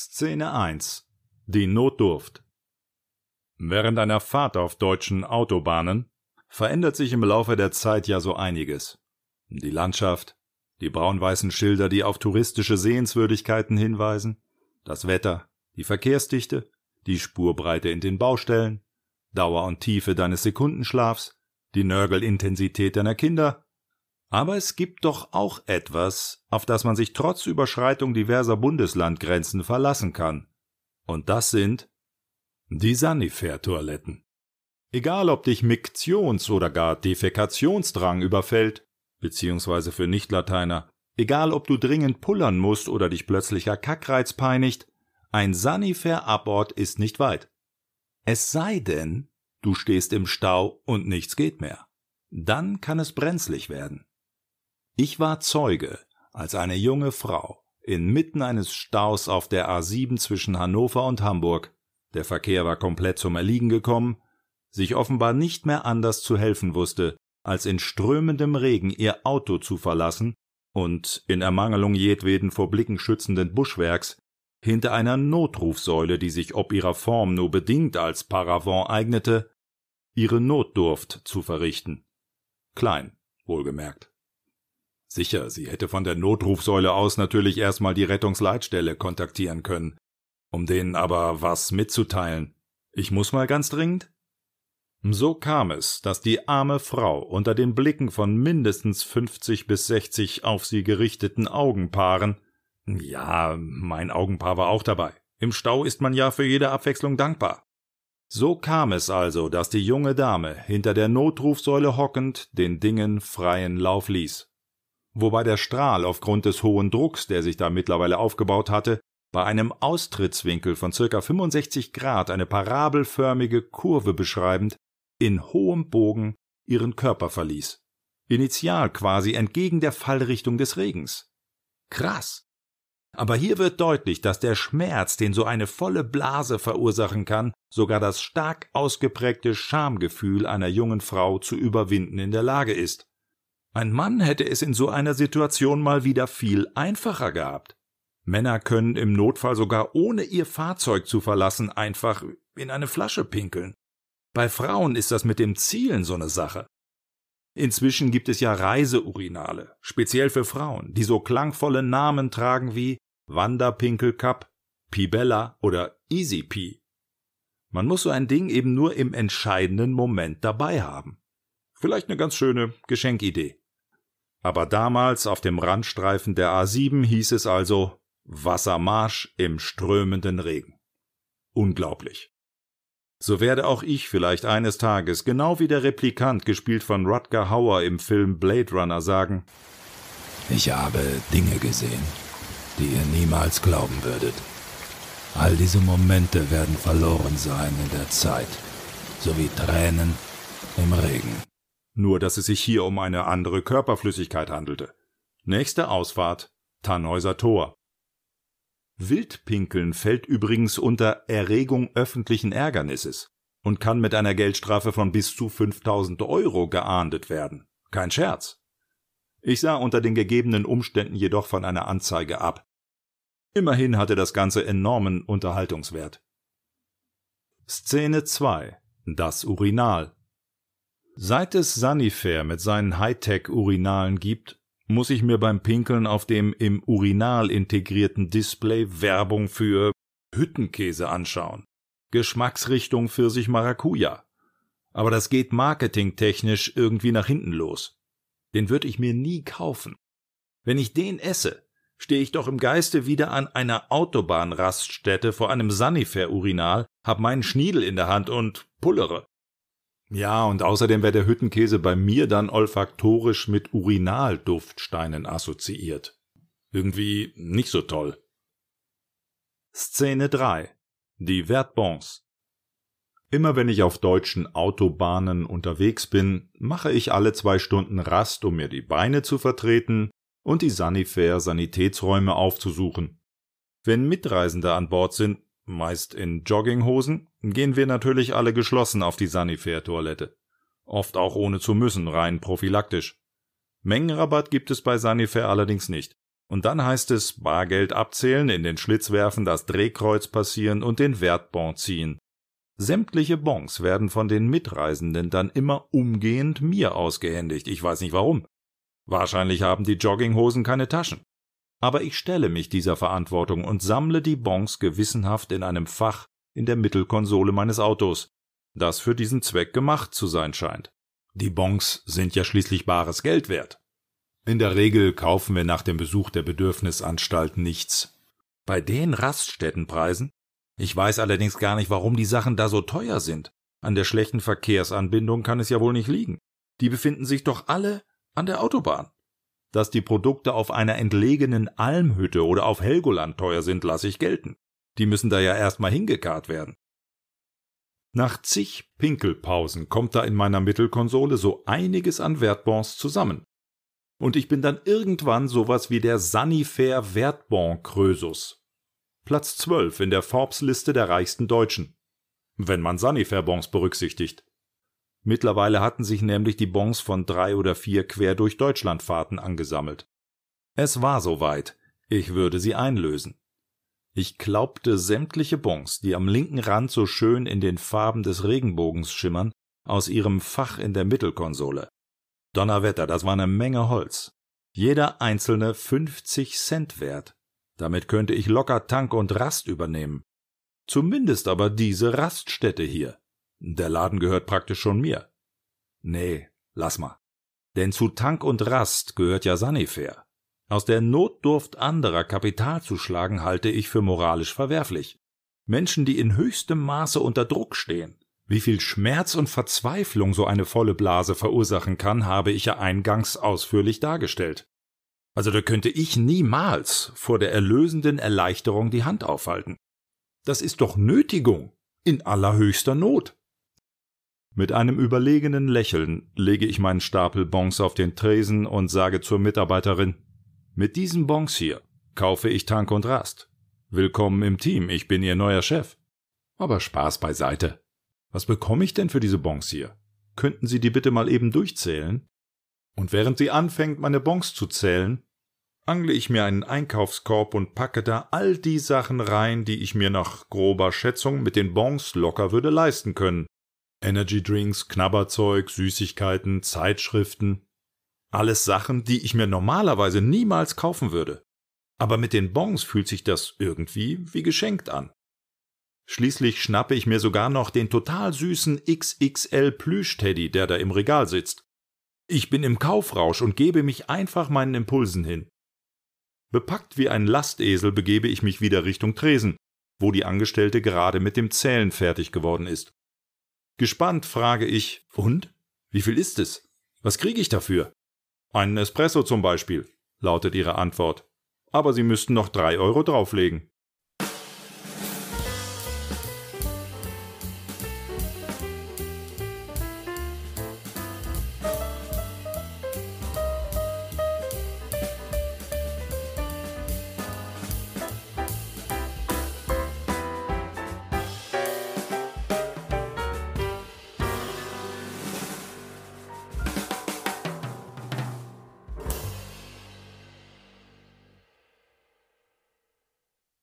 Szene 1 Die Notdurft Während einer Fahrt auf deutschen Autobahnen verändert sich im Laufe der Zeit ja so einiges. Die Landschaft, die braun-weißen Schilder, die auf touristische Sehenswürdigkeiten hinweisen, das Wetter, die Verkehrsdichte, die Spurbreite in den Baustellen, Dauer und Tiefe deines Sekundenschlafs, die Nörgelintensität deiner Kinder. Aber es gibt doch auch etwas, auf das man sich trotz Überschreitung diverser Bundeslandgrenzen verlassen kann. Und das sind die Sanifair-Toiletten. Egal ob dich Miktions- oder gar Defekationsdrang überfällt, beziehungsweise für Nichtlateiner, egal ob du dringend pullern musst oder dich plötzlicher Kackreiz peinigt, ein Sanifair-Abort ist nicht weit. Es sei denn, du stehst im Stau und nichts geht mehr. Dann kann es brenzlig werden. Ich war Zeuge, als eine junge Frau inmitten eines Staus auf der A7 zwischen Hannover und Hamburg, der Verkehr war komplett zum Erliegen gekommen, sich offenbar nicht mehr anders zu helfen wusste, als in strömendem Regen ihr Auto zu verlassen und, in Ermangelung jedweden vor Blicken schützenden Buschwerks, hinter einer Notrufsäule, die sich ob ihrer Form nur bedingt als Paravent eignete, ihre Notdurft zu verrichten. Klein, wohlgemerkt. Sicher, sie hätte von der Notrufsäule aus natürlich erstmal die Rettungsleitstelle kontaktieren können, um denen aber was mitzuteilen. Ich muss mal ganz dringend? So kam es, dass die arme Frau unter den Blicken von mindestens fünfzig bis sechzig auf sie gerichteten Augenpaaren ja, mein Augenpaar war auch dabei. Im Stau ist man ja für jede Abwechslung dankbar. So kam es also, dass die junge Dame hinter der Notrufsäule hockend den Dingen freien Lauf ließ. Wobei der Strahl aufgrund des hohen Drucks, der sich da mittlerweile aufgebaut hatte, bei einem Austrittswinkel von circa 65 Grad eine parabelförmige Kurve beschreibend, in hohem Bogen ihren Körper verließ. Initial quasi entgegen der Fallrichtung des Regens. Krass. Aber hier wird deutlich, dass der Schmerz, den so eine volle Blase verursachen kann, sogar das stark ausgeprägte Schamgefühl einer jungen Frau zu überwinden in der Lage ist. Ein Mann hätte es in so einer Situation mal wieder viel einfacher gehabt. Männer können im Notfall sogar ohne ihr Fahrzeug zu verlassen einfach in eine Flasche pinkeln. Bei Frauen ist das mit dem Zielen so eine Sache. Inzwischen gibt es ja Reiseurinale, speziell für Frauen, die so klangvolle Namen tragen wie Wanderpinkelcup, Pibella oder Easy Pee. Man muss so ein Ding eben nur im entscheidenden Moment dabei haben. Vielleicht eine ganz schöne Geschenkidee. Aber damals auf dem Randstreifen der A7 hieß es also Wassermarsch im strömenden Regen. Unglaublich. So werde auch ich vielleicht eines Tages, genau wie der Replikant, gespielt von Rutger Hauer im Film Blade Runner, sagen Ich habe Dinge gesehen, die ihr niemals glauben würdet. All diese Momente werden verloren sein in der Zeit, sowie Tränen im Regen. Nur, dass es sich hier um eine andere Körperflüssigkeit handelte. Nächste Ausfahrt Tannhäuser Tor. Wildpinkeln fällt übrigens unter Erregung öffentlichen Ärgernisses und kann mit einer Geldstrafe von bis zu 5000 Euro geahndet werden. Kein Scherz. Ich sah unter den gegebenen Umständen jedoch von einer Anzeige ab. Immerhin hatte das Ganze enormen Unterhaltungswert. Szene 2 Das Urinal Seit es Sanifair mit seinen Hightech-Urinalen gibt, muss ich mir beim Pinkeln auf dem im Urinal integrierten Display Werbung für Hüttenkäse anschauen. Geschmacksrichtung Pfirsich Maracuja. Aber das geht marketingtechnisch irgendwie nach hinten los. Den würde ich mir nie kaufen. Wenn ich den esse, stehe ich doch im Geiste wieder an einer Autobahnraststätte vor einem Sanifair-Urinal, hab meinen Schniedel in der Hand und pullere. Ja, und außerdem wäre der Hüttenkäse bei mir dann olfaktorisch mit Urinalduftsteinen assoziiert. Irgendwie nicht so toll. Szene 3 Die Wertbons Immer wenn ich auf deutschen Autobahnen unterwegs bin, mache ich alle zwei Stunden Rast, um mir die Beine zu vertreten und die Sanifair Sanitätsräume aufzusuchen. Wenn Mitreisende an Bord sind, meist in Jogginghosen, gehen wir natürlich alle geschlossen auf die Sanifair Toilette. Oft auch ohne zu müssen, rein prophylaktisch. Mengenrabatt gibt es bei Sanifair allerdings nicht. Und dann heißt es Bargeld abzählen, in den Schlitz werfen, das Drehkreuz passieren und den Wertbon ziehen. Sämtliche Bons werden von den Mitreisenden dann immer umgehend mir ausgehändigt. Ich weiß nicht warum. Wahrscheinlich haben die Jogginghosen keine Taschen. Aber ich stelle mich dieser Verantwortung und sammle die Bons gewissenhaft in einem Fach in der Mittelkonsole meines Autos, das für diesen Zweck gemacht zu sein scheint. Die Bons sind ja schließlich bares Geld wert. In der Regel kaufen wir nach dem Besuch der Bedürfnisanstalt nichts. Bei den Raststättenpreisen? Ich weiß allerdings gar nicht, warum die Sachen da so teuer sind. An der schlechten Verkehrsanbindung kann es ja wohl nicht liegen. Die befinden sich doch alle an der Autobahn. Dass die Produkte auf einer entlegenen Almhütte oder auf Helgoland teuer sind, lasse ich gelten. Die müssen da ja erstmal hingekarrt werden. Nach zig Pinkelpausen kommt da in meiner Mittelkonsole so einiges an Wertbons zusammen. Und ich bin dann irgendwann sowas wie der Sanifair Wertbon Krösus. Platz 12 in der Forbes-Liste der reichsten Deutschen. Wenn man Sanifair-Bons berücksichtigt. Mittlerweile hatten sich nämlich die Bons von drei oder vier quer durch Deutschlandfahrten angesammelt. Es war soweit. Ich würde sie einlösen. Ich glaubte sämtliche Bons, die am linken Rand so schön in den Farben des Regenbogens schimmern, aus ihrem Fach in der Mittelkonsole. Donnerwetter, das war eine Menge Holz. Jeder einzelne 50 Cent wert. Damit könnte ich locker Tank und Rast übernehmen. Zumindest aber diese Raststätte hier. Der Laden gehört praktisch schon mir. Nee, lass mal. Denn zu Tank und Rast gehört ja Sanifair. Aus der Notdurft anderer Kapital zu schlagen, halte ich für moralisch verwerflich. Menschen, die in höchstem Maße unter Druck stehen. Wie viel Schmerz und Verzweiflung so eine volle Blase verursachen kann, habe ich ja eingangs ausführlich dargestellt. Also da könnte ich niemals vor der erlösenden Erleichterung die Hand aufhalten. Das ist doch Nötigung in allerhöchster Not. Mit einem überlegenen Lächeln lege ich meinen Stapel Bons auf den Tresen und sage zur Mitarbeiterin Mit diesen Bons hier kaufe ich Tank und Rast. Willkommen im Team, ich bin Ihr neuer Chef. Aber Spaß beiseite. Was bekomme ich denn für diese Bons hier? Könnten Sie die bitte mal eben durchzählen? Und während sie anfängt, meine Bons zu zählen, angle ich mir einen Einkaufskorb und packe da all die Sachen rein, die ich mir nach grober Schätzung mit den Bons locker würde leisten können. Energydrinks, Knabberzeug, Süßigkeiten, Zeitschriften. Alles Sachen, die ich mir normalerweise niemals kaufen würde. Aber mit den Bons fühlt sich das irgendwie wie geschenkt an. Schließlich schnappe ich mir sogar noch den total süßen XXL Plüschteddy, der da im Regal sitzt. Ich bin im Kaufrausch und gebe mich einfach meinen Impulsen hin. Bepackt wie ein Lastesel begebe ich mich wieder Richtung Tresen, wo die Angestellte gerade mit dem Zählen fertig geworden ist. Gespannt frage ich, und? Wie viel ist es? Was kriege ich dafür? Einen Espresso zum Beispiel, lautet ihre Antwort. Aber Sie müssten noch drei Euro drauflegen.